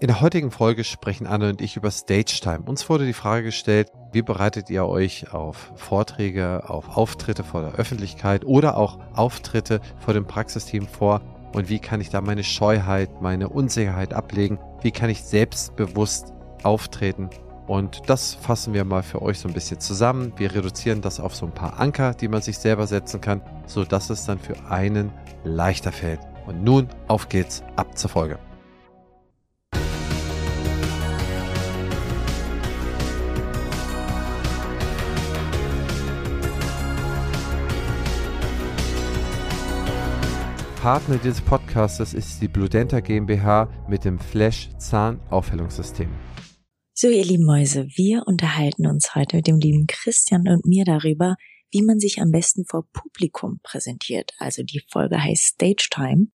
In der heutigen Folge sprechen Anne und ich über Stage Time. Uns wurde die Frage gestellt, wie bereitet ihr euch auf Vorträge, auf Auftritte vor der Öffentlichkeit oder auch Auftritte vor dem Praxisteam vor? Und wie kann ich da meine Scheuheit, meine Unsicherheit ablegen? Wie kann ich selbstbewusst auftreten? Und das fassen wir mal für euch so ein bisschen zusammen. Wir reduzieren das auf so ein paar Anker, die man sich selber setzen kann, so dass es dann für einen leichter fällt. Und nun auf geht's ab zur Folge. Partner dieses Podcastes ist die Bludenta GmbH mit dem Flash Zahnaufhellungssystem. So, ihr lieben Mäuse, wir unterhalten uns heute mit dem lieben Christian und mir darüber, wie man sich am besten vor Publikum präsentiert. Also die Folge heißt Stage Time.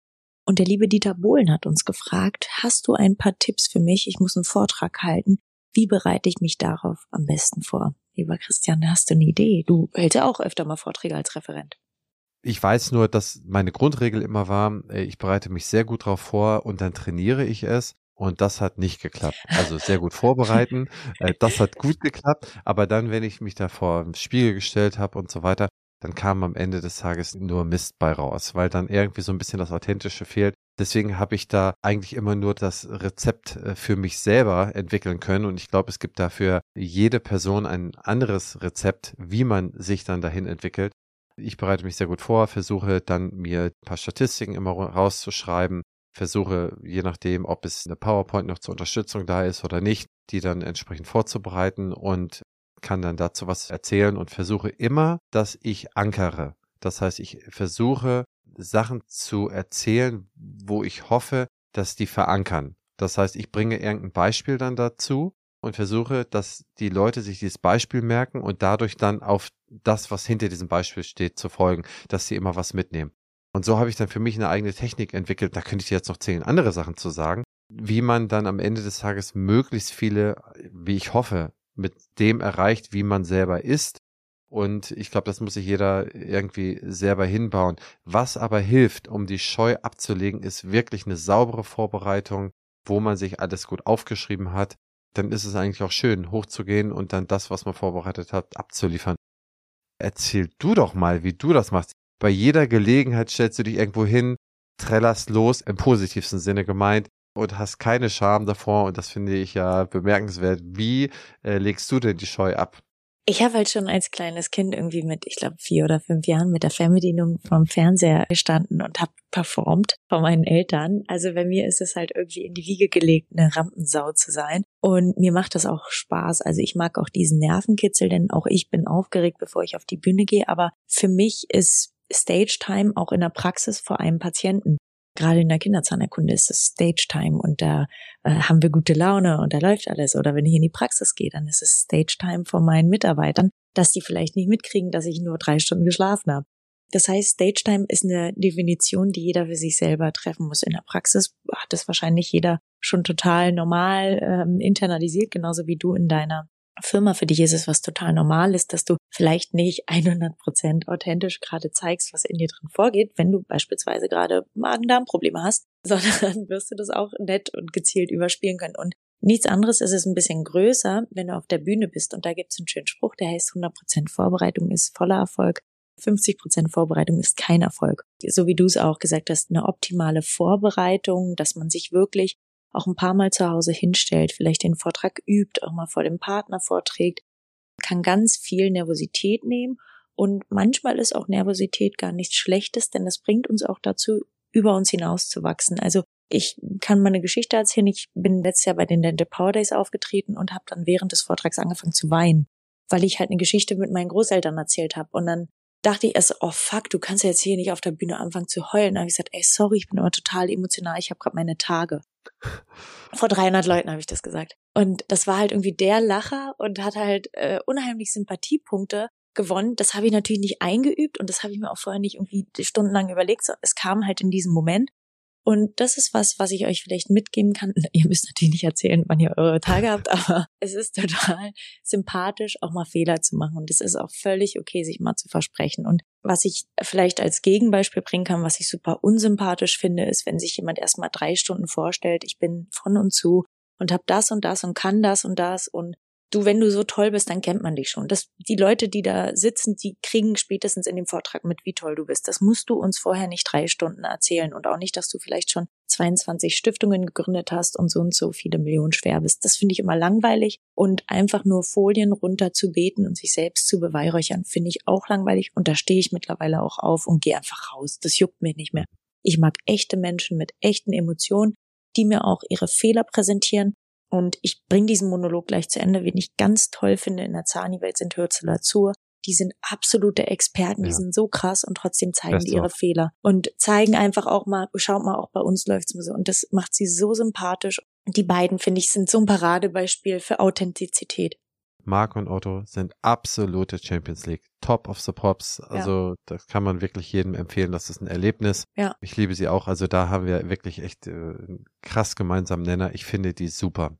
Und der liebe Dieter Bohlen hat uns gefragt, hast du ein paar Tipps für mich? Ich muss einen Vortrag halten. Wie bereite ich mich darauf am besten vor? Lieber Christian, hast du eine Idee? Du hältst ja auch öfter mal Vorträge als Referent. Ich weiß nur, dass meine Grundregel immer war, äh, ich bereite mich sehr gut darauf vor und dann trainiere ich es. Und das hat nicht geklappt. Also sehr gut vorbereiten, äh, das hat gut geklappt. Aber dann, wenn ich mich da vor den Spiegel gestellt habe und so weiter, dann kam am Ende des Tages nur Mist bei raus, weil dann irgendwie so ein bisschen das Authentische fehlt. Deswegen habe ich da eigentlich immer nur das Rezept äh, für mich selber entwickeln können. Und ich glaube, es gibt dafür jede Person ein anderes Rezept, wie man sich dann dahin entwickelt. Ich bereite mich sehr gut vor, versuche dann mir ein paar Statistiken immer rauszuschreiben, versuche, je nachdem, ob es eine PowerPoint noch zur Unterstützung da ist oder nicht, die dann entsprechend vorzubereiten und kann dann dazu was erzählen und versuche immer, dass ich ankere. Das heißt, ich versuche Sachen zu erzählen, wo ich hoffe, dass die verankern. Das heißt, ich bringe irgendein Beispiel dann dazu und versuche, dass die Leute sich dieses Beispiel merken und dadurch dann auf das, was hinter diesem Beispiel steht, zu folgen, dass sie immer was mitnehmen. Und so habe ich dann für mich eine eigene Technik entwickelt. Da könnte ich jetzt noch zehn andere Sachen zu sagen, wie man dann am Ende des Tages möglichst viele, wie ich hoffe, mit dem erreicht, wie man selber ist. Und ich glaube, das muss sich jeder irgendwie selber hinbauen. Was aber hilft, um die Scheu abzulegen, ist wirklich eine saubere Vorbereitung, wo man sich alles gut aufgeschrieben hat. Dann ist es eigentlich auch schön, hochzugehen und dann das, was man vorbereitet hat, abzuliefern. Erzähl du doch mal, wie du das machst. Bei jeder Gelegenheit stellst du dich irgendwo hin, trällerst los, im positivsten Sinne gemeint, und hast keine Scham davor. Und das finde ich ja bemerkenswert. Wie äh, legst du denn die Scheu ab? Ich habe halt schon als kleines Kind irgendwie mit, ich glaube, vier oder fünf Jahren mit der Fernbedienung vom Fernseher gestanden und habe performt von meinen Eltern. Also bei mir ist es halt irgendwie in die Wiege gelegt, eine Rampensau zu sein. Und mir macht das auch Spaß. Also ich mag auch diesen Nervenkitzel, denn auch ich bin aufgeregt, bevor ich auf die Bühne gehe. Aber für mich ist Stage Time auch in der Praxis vor einem Patienten gerade in der Kinderzahnerkunde ist es Stage Time und da äh, haben wir gute Laune und da läuft alles. Oder wenn ich in die Praxis gehe, dann ist es Stage Time von meinen Mitarbeitern, dass die vielleicht nicht mitkriegen, dass ich nur drei Stunden geschlafen habe. Das heißt, Stage Time ist eine Definition, die jeder für sich selber treffen muss. In der Praxis hat es wahrscheinlich jeder schon total normal ähm, internalisiert, genauso wie du in deiner Firma. Für dich ist es was total normal ist, dass du vielleicht nicht 100 Prozent authentisch gerade zeigst, was in dir drin vorgeht, wenn du beispielsweise gerade Magen-Darm-Probleme hast, sondern wirst du das auch nett und gezielt überspielen können. Und nichts anderes ist es ein bisschen größer, wenn du auf der Bühne bist. Und da gibt es einen schönen Spruch, der heißt 100 Prozent Vorbereitung ist voller Erfolg. 50 Prozent Vorbereitung ist kein Erfolg. So wie du es auch gesagt hast, eine optimale Vorbereitung, dass man sich wirklich auch ein paar Mal zu Hause hinstellt, vielleicht den Vortrag übt, auch mal vor dem Partner vorträgt, kann ganz viel Nervosität nehmen. Und manchmal ist auch Nervosität gar nichts Schlechtes, denn es bringt uns auch dazu, über uns hinaus zu wachsen. Also ich kann meine Geschichte erzählen. Ich bin letztes Jahr bei den Dental Power Days aufgetreten und habe dann während des Vortrags angefangen zu weinen, weil ich halt eine Geschichte mit meinen Großeltern erzählt habe. Und dann dachte ich erst, oh fuck, du kannst ja jetzt hier nicht auf der Bühne anfangen zu heulen. Da habe ich gesagt, ey, sorry, ich bin aber total emotional, ich habe gerade meine Tage. Vor 300 Leuten habe ich das gesagt. Und das war halt irgendwie der Lacher und hat halt äh, unheimlich Sympathiepunkte gewonnen. Das habe ich natürlich nicht eingeübt und das habe ich mir auch vorher nicht irgendwie stundenlang überlegt. Es kam halt in diesem Moment. Und das ist was, was ich euch vielleicht mitgeben kann. Ihr müsst natürlich nicht erzählen, wann ihr eure Tage habt, aber es ist total sympathisch, auch mal Fehler zu machen. Und es ist auch völlig okay, sich mal zu versprechen. Und was ich vielleicht als Gegenbeispiel bringen kann, was ich super unsympathisch finde, ist, wenn sich jemand erstmal drei Stunden vorstellt, ich bin von und zu und habe das und das und kann das und das und du, wenn du so toll bist, dann kennt man dich schon. Das, die Leute, die da sitzen, die kriegen spätestens in dem Vortrag mit, wie toll du bist. Das musst du uns vorher nicht drei Stunden erzählen und auch nicht, dass du vielleicht schon 22 Stiftungen gegründet hast und so und so viele Millionen schwer bist. Das finde ich immer langweilig und einfach nur Folien runter zu beten und sich selbst zu beweihräuchern, finde ich auch langweilig und da stehe ich mittlerweile auch auf und gehe einfach raus. Das juckt mich nicht mehr. Ich mag echte Menschen mit echten Emotionen, die mir auch ihre Fehler präsentieren und ich bringe diesen Monolog gleich zu Ende. Wen ich ganz toll finde in der Zani-Welt sind Hürzeler Zur. Die sind absolute Experten, die ja. sind so krass und trotzdem zeigen Best die ihre auch. Fehler und zeigen einfach auch mal, schaut mal, auch bei uns läuft's mal so. Und das macht sie so sympathisch. Die beiden, finde ich, sind so ein Paradebeispiel für Authentizität. Marc und Otto sind absolute Champions League. Top of the Pops. Also ja. das kann man wirklich jedem empfehlen. Das ist ein Erlebnis. Ja. Ich liebe sie auch. Also da haben wir wirklich echt äh, krass gemeinsamen Nenner. Ich finde die super.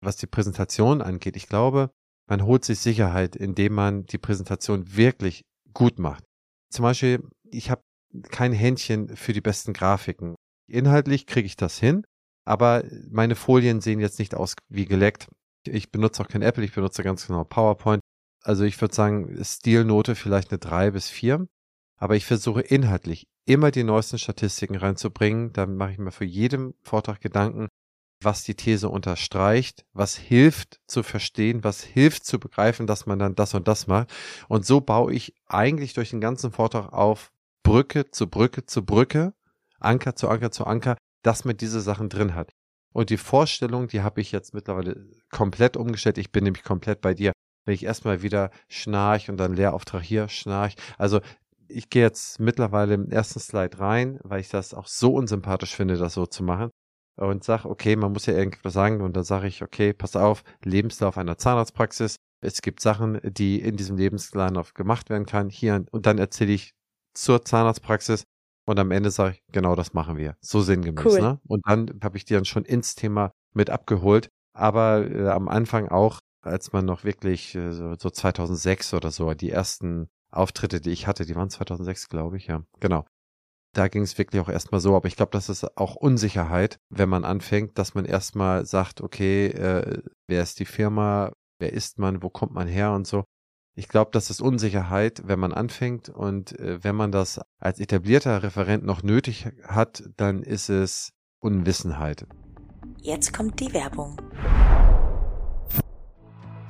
Was die Präsentation angeht, ich glaube, man holt sich Sicherheit, indem man die Präsentation wirklich gut macht. Zum Beispiel, ich habe kein Händchen für die besten Grafiken. Inhaltlich kriege ich das hin, aber meine Folien sehen jetzt nicht aus wie geleckt. Ich benutze auch kein Apple, ich benutze ganz genau PowerPoint. Also ich würde sagen, Stilnote vielleicht eine drei bis vier. Aber ich versuche inhaltlich immer die neuesten Statistiken reinzubringen. Da mache ich mir für jedem Vortrag Gedanken, was die These unterstreicht, was hilft zu verstehen, was hilft zu begreifen, dass man dann das und das macht. Und so baue ich eigentlich durch den ganzen Vortrag auf Brücke zu Brücke zu Brücke, Anker zu Anker zu Anker, dass man diese Sachen drin hat. Und die Vorstellung, die habe ich jetzt mittlerweile komplett umgestellt. Ich bin nämlich komplett bei dir. Wenn ich erstmal wieder schnarch und dann Lehrauftrag hier schnarch. Also ich gehe jetzt mittlerweile im ersten Slide rein, weil ich das auch so unsympathisch finde, das so zu machen. Und sage, okay, man muss ja irgendwas sagen. Und dann sage ich, okay, pass auf, Lebenslauf einer Zahnarztpraxis. Es gibt Sachen, die in diesem Lebenslauf gemacht werden kann. Hier und dann erzähle ich zur Zahnarztpraxis und am Ende sage ich, genau das machen wir. So sinngemäß. Cool. Ne? Und dann habe ich die dann schon ins Thema mit abgeholt. Aber äh, am Anfang auch, als man noch wirklich äh, so, so 2006 oder so, die ersten Auftritte, die ich hatte, die waren 2006, glaube ich, ja. Genau. Da ging es wirklich auch erstmal so, aber ich glaube, das ist auch Unsicherheit, wenn man anfängt, dass man erstmal sagt, okay, äh, wer ist die Firma, wer ist man, wo kommt man her und so. Ich glaube, das ist Unsicherheit, wenn man anfängt und äh, wenn man das als etablierter Referent noch nötig hat, dann ist es Unwissenheit. Jetzt kommt die Werbung.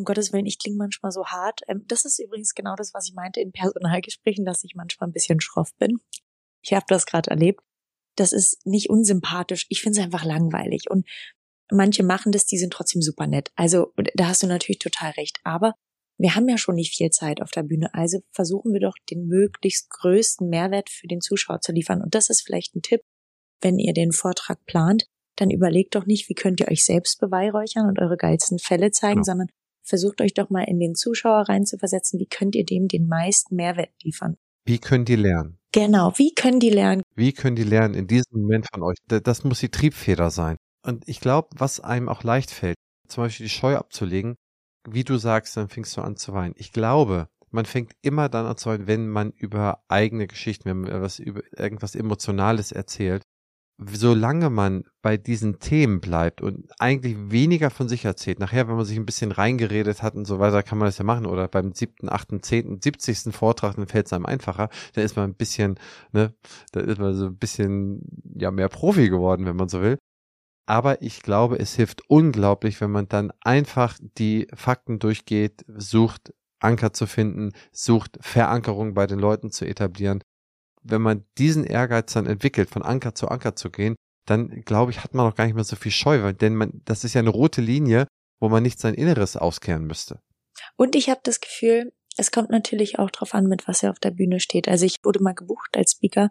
Um Gottes Willen, ich klinge manchmal so hart. Ähm, das ist übrigens genau das, was ich meinte in Personalgesprächen, dass ich manchmal ein bisschen schroff bin. Ich habe das gerade erlebt das ist nicht unsympathisch. Ich finde es einfach langweilig. Und manche machen das, die sind trotzdem super nett. Also da hast du natürlich total recht. Aber wir haben ja schon nicht viel Zeit auf der Bühne. Also versuchen wir doch den möglichst größten Mehrwert für den Zuschauer zu liefern. Und das ist vielleicht ein Tipp, wenn ihr den Vortrag plant, dann überlegt doch nicht, wie könnt ihr euch selbst beweihräuchern und eure geilsten Fälle zeigen, genau. sondern versucht euch doch mal in den Zuschauer reinzuversetzen, wie könnt ihr dem den meisten Mehrwert liefern. Wie können die lernen? Genau, wie können die lernen? Wie können die lernen in diesem Moment von euch? Das muss die Triebfeder sein. Und ich glaube, was einem auch leicht fällt, zum Beispiel die Scheu abzulegen, wie du sagst, dann fängst du an zu weinen. Ich glaube, man fängt immer dann an zu weinen, wenn man über eigene Geschichten, wenn man was über irgendwas Emotionales erzählt solange man bei diesen Themen bleibt und eigentlich weniger von sich erzählt, nachher, wenn man sich ein bisschen reingeredet hat und so weiter, kann man das ja machen. Oder beim siebten, achten, zehnten, siebzigsten Vortrag, dann fällt es einem einfacher. Da ist man ein bisschen, ne, da ist man so ein bisschen, ja, mehr Profi geworden, wenn man so will. Aber ich glaube, es hilft unglaublich, wenn man dann einfach die Fakten durchgeht, sucht, Anker zu finden, sucht Verankerung bei den Leuten zu etablieren wenn man diesen Ehrgeiz dann entwickelt, von Anker zu Anker zu gehen, dann glaube ich, hat man auch gar nicht mehr so viel Scheu, weil, denn man, das ist ja eine rote Linie, wo man nicht sein Inneres auskehren müsste. Und ich habe das Gefühl, es kommt natürlich auch drauf an, mit was er auf der Bühne steht. Also ich wurde mal gebucht als Speaker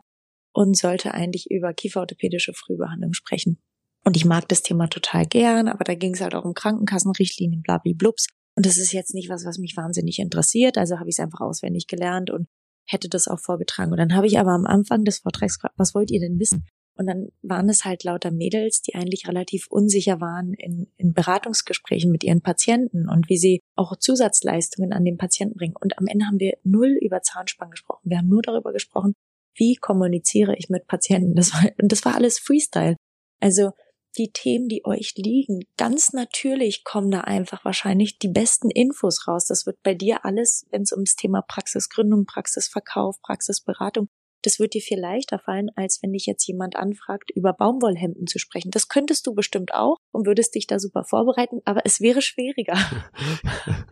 und sollte eigentlich über kieferorthopädische Frühbehandlung sprechen. Und ich mag das Thema total gern, aber da ging es halt auch um Krankenkassenrichtlinien, blabli-blubs. Und das ist jetzt nicht was, was mich wahnsinnig interessiert. Also habe ich es einfach auswendig gelernt und hätte das auch vorgetragen. Und dann habe ich aber am Anfang des Vortrags gefragt, was wollt ihr denn wissen? Und dann waren es halt lauter Mädels, die eigentlich relativ unsicher waren in, in Beratungsgesprächen mit ihren Patienten und wie sie auch Zusatzleistungen an den Patienten bringen. Und am Ende haben wir null über Zahnspangen gesprochen. Wir haben nur darüber gesprochen, wie kommuniziere ich mit Patienten. Das war, und das war alles Freestyle. Also die Themen, die euch liegen, ganz natürlich kommen da einfach wahrscheinlich die besten Infos raus. Das wird bei dir alles, wenn es ums Thema Praxisgründung, Praxisverkauf, Praxisberatung, das wird dir viel leichter fallen, als wenn dich jetzt jemand anfragt, über Baumwollhemden zu sprechen. Das könntest du bestimmt auch und würdest dich da super vorbereiten, aber es wäre schwieriger.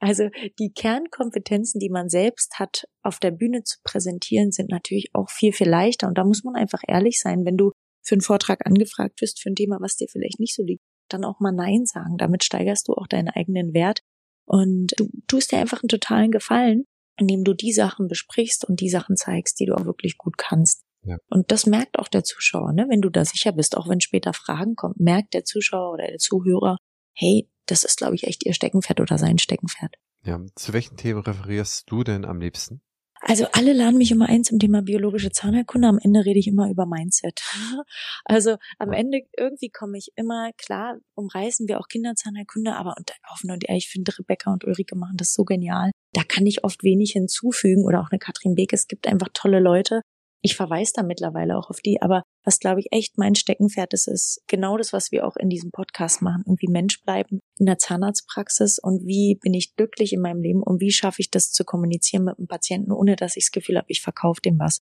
also die Kernkompetenzen, die man selbst hat, auf der Bühne zu präsentieren, sind natürlich auch viel, viel leichter. Und da muss man einfach ehrlich sein, wenn du für einen Vortrag angefragt wirst, für ein Thema, was dir vielleicht nicht so liegt, dann auch mal Nein sagen. Damit steigerst du auch deinen eigenen Wert und du tust dir einfach einen totalen Gefallen, indem du die Sachen besprichst und die Sachen zeigst, die du auch wirklich gut kannst. Ja. Und das merkt auch der Zuschauer, ne? wenn du da sicher bist, auch wenn später Fragen kommen, merkt der Zuschauer oder der Zuhörer, hey, das ist, glaube ich, echt ihr Steckenpferd oder sein Steckenpferd. Ja, zu welchen Themen referierst du denn am liebsten? Also alle laden mich immer ein zum Thema biologische Zahnheilkunde. Am Ende rede ich immer über Mindset. Also am Ende irgendwie komme ich immer, klar, umreißen wir auch Kinderzahnheilkunde, aber und offen und ehrlich, ich finde Rebecca und Ulrike machen das so genial. Da kann ich oft wenig hinzufügen oder auch eine Katrin Beek. Es gibt einfach tolle Leute, ich verweise da mittlerweile auch auf die, aber was glaube ich echt mein Steckenpferd ist, ist genau das, was wir auch in diesem Podcast machen, irgendwie Mensch bleiben in der Zahnarztpraxis und wie bin ich glücklich in meinem Leben und wie schaffe ich das zu kommunizieren mit einem Patienten, ohne dass ich das Gefühl habe, ich verkaufe dem was.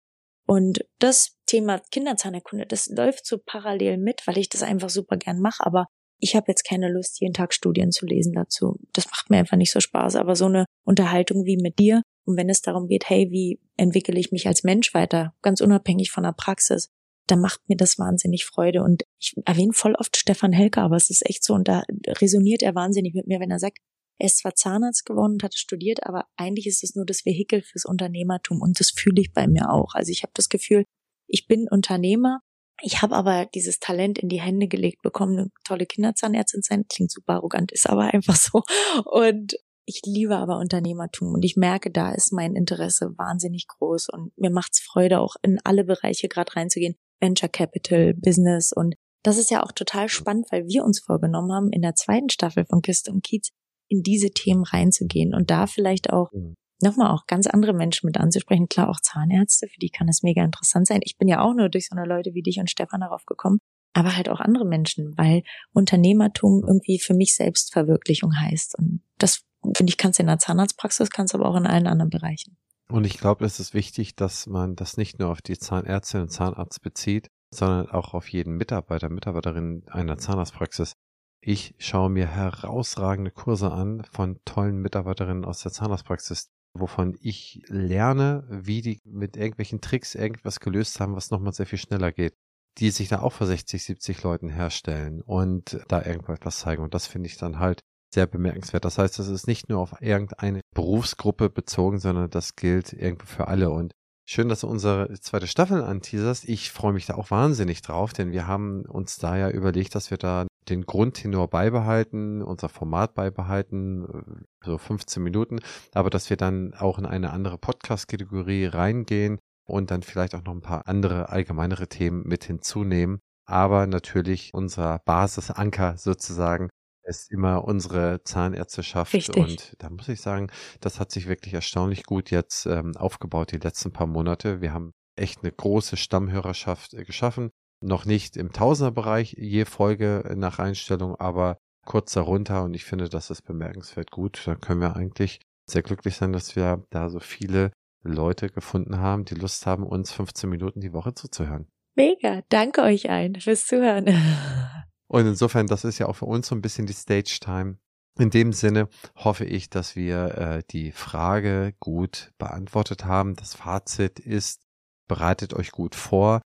Und das Thema Kinderzahnerkunde, das läuft so parallel mit, weil ich das einfach super gern mache, aber ich habe jetzt keine Lust, jeden Tag Studien zu lesen dazu. Das macht mir einfach nicht so Spaß. Aber so eine Unterhaltung wie mit dir, und wenn es darum geht, hey, wie entwickle ich mich als Mensch weiter, ganz unabhängig von der Praxis, dann macht mir das wahnsinnig Freude. Und ich erwähne voll oft Stefan Helker, aber es ist echt so, und da resoniert er wahnsinnig mit mir, wenn er sagt, er ist zwar Zahnarzt geworden und hat studiert, aber eigentlich ist es nur das Vehikel fürs Unternehmertum und das fühle ich bei mir auch. Also ich habe das Gefühl, ich bin Unternehmer, ich habe aber dieses Talent in die Hände gelegt bekommen, eine tolle Kinderzahnärztin sein, klingt super arrogant, ist aber einfach so. Und ich liebe aber Unternehmertum und ich merke, da ist mein Interesse wahnsinnig groß und mir macht's Freude, auch in alle Bereiche gerade reinzugehen. Venture Capital, Business und das ist ja auch total spannend, weil wir uns vorgenommen haben, in der zweiten Staffel von Kiste und Kiez in diese Themen reinzugehen und da vielleicht auch mhm. nochmal auch ganz andere Menschen mit anzusprechen. Klar, auch Zahnärzte, für die kann es mega interessant sein. Ich bin ja auch nur durch so eine Leute wie dich und Stefan darauf gekommen, aber halt auch andere Menschen, weil Unternehmertum irgendwie für mich Selbstverwirklichung heißt. Und das finde ich, kannst du in der Zahnarztpraxis, kannst aber auch in allen anderen Bereichen. Und ich glaube, es ist wichtig, dass man das nicht nur auf die Zahnärztin und Zahnarzt bezieht, sondern auch auf jeden Mitarbeiter, Mitarbeiterin einer Zahnarztpraxis. Ich schaue mir herausragende Kurse an von tollen Mitarbeiterinnen aus der Zahnarztpraxis, wovon ich lerne, wie die mit irgendwelchen Tricks irgendwas gelöst haben, was nochmal sehr viel schneller geht, die sich da auch vor 60, 70 Leuten herstellen und da irgendwas zeigen. Und das finde ich dann halt sehr bemerkenswert. Das heißt, das ist nicht nur auf irgendeine Berufsgruppe bezogen, sondern das gilt irgendwie für alle. Und schön, dass du unsere zweite Staffel anteaserst. Ich freue mich da auch wahnsinnig drauf, denn wir haben uns da ja überlegt, dass wir da den Grundtenor beibehalten, unser Format beibehalten, so 15 Minuten, aber dass wir dann auch in eine andere Podcast-Kategorie reingehen und dann vielleicht auch noch ein paar andere allgemeinere Themen mit hinzunehmen. Aber natürlich unser Basisanker sozusagen ist immer unsere Zahnärzteschaft. Richtig. Und da muss ich sagen, das hat sich wirklich erstaunlich gut jetzt ähm, aufgebaut, die letzten paar Monate. Wir haben echt eine große Stammhörerschaft äh, geschaffen. Noch nicht im Tausenderbereich je Folge nach Einstellung, aber kurz darunter. Und ich finde, das ist bemerkenswert gut. Da können wir eigentlich sehr glücklich sein, dass wir da so viele Leute gefunden haben, die Lust haben, uns 15 Minuten die Woche zuzuhören. Mega. Danke euch allen fürs Zuhören. Und insofern, das ist ja auch für uns so ein bisschen die Stage Time. In dem Sinne hoffe ich, dass wir äh, die Frage gut beantwortet haben. Das Fazit ist, bereitet euch gut vor.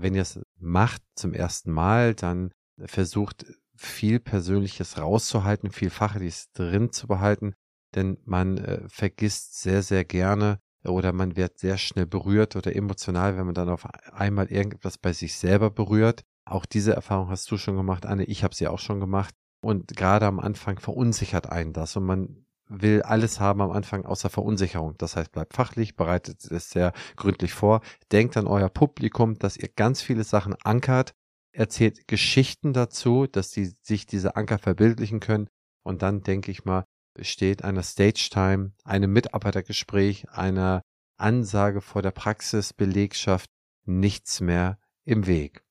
Wenn ihr es macht zum ersten Mal, dann versucht viel Persönliches rauszuhalten, viel Fachliches drin zu behalten, denn man äh, vergisst sehr, sehr gerne oder man wird sehr schnell berührt oder emotional, wenn man dann auf einmal irgendetwas bei sich selber berührt. Auch diese Erfahrung hast du schon gemacht, Anne. Ich habe sie auch schon gemacht. Und gerade am Anfang verunsichert einen das und man will alles haben am Anfang außer Verunsicherung. Das heißt, bleibt fachlich, bereitet es sehr gründlich vor, denkt an euer Publikum, dass ihr ganz viele Sachen ankert, erzählt Geschichten dazu, dass die sich diese Anker verbildlichen können und dann denke ich mal, steht einer Stage Time, einem Mitarbeitergespräch, einer Ansage vor der Praxisbelegschaft nichts mehr im Weg.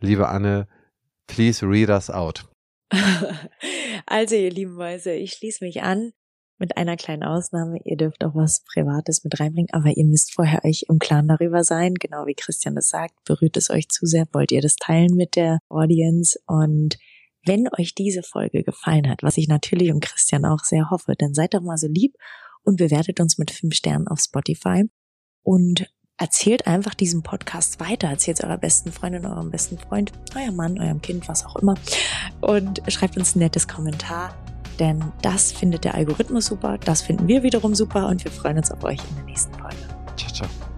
Liebe Anne, please read us out. Also, ihr lieben Mäuse, ich schließe mich an mit einer kleinen Ausnahme. Ihr dürft auch was Privates mit reinbringen, aber ihr müsst vorher euch im Klaren darüber sein, genau wie Christian das sagt. Berührt es euch zu sehr? Wollt ihr das teilen mit der Audience? Und wenn euch diese Folge gefallen hat, was ich natürlich und Christian auch sehr hoffe, dann seid doch mal so lieb und bewertet uns mit fünf Sternen auf Spotify und erzählt einfach diesen Podcast weiter. Erzählt eurer besten Freundin, eurem besten Freund, eurem Mann, eurem Kind, was auch immer. Und schreibt uns ein nettes Kommentar denn das findet der Algorithmus super, das finden wir wiederum super und wir freuen uns auf euch in der nächsten Folge. Ciao, ciao.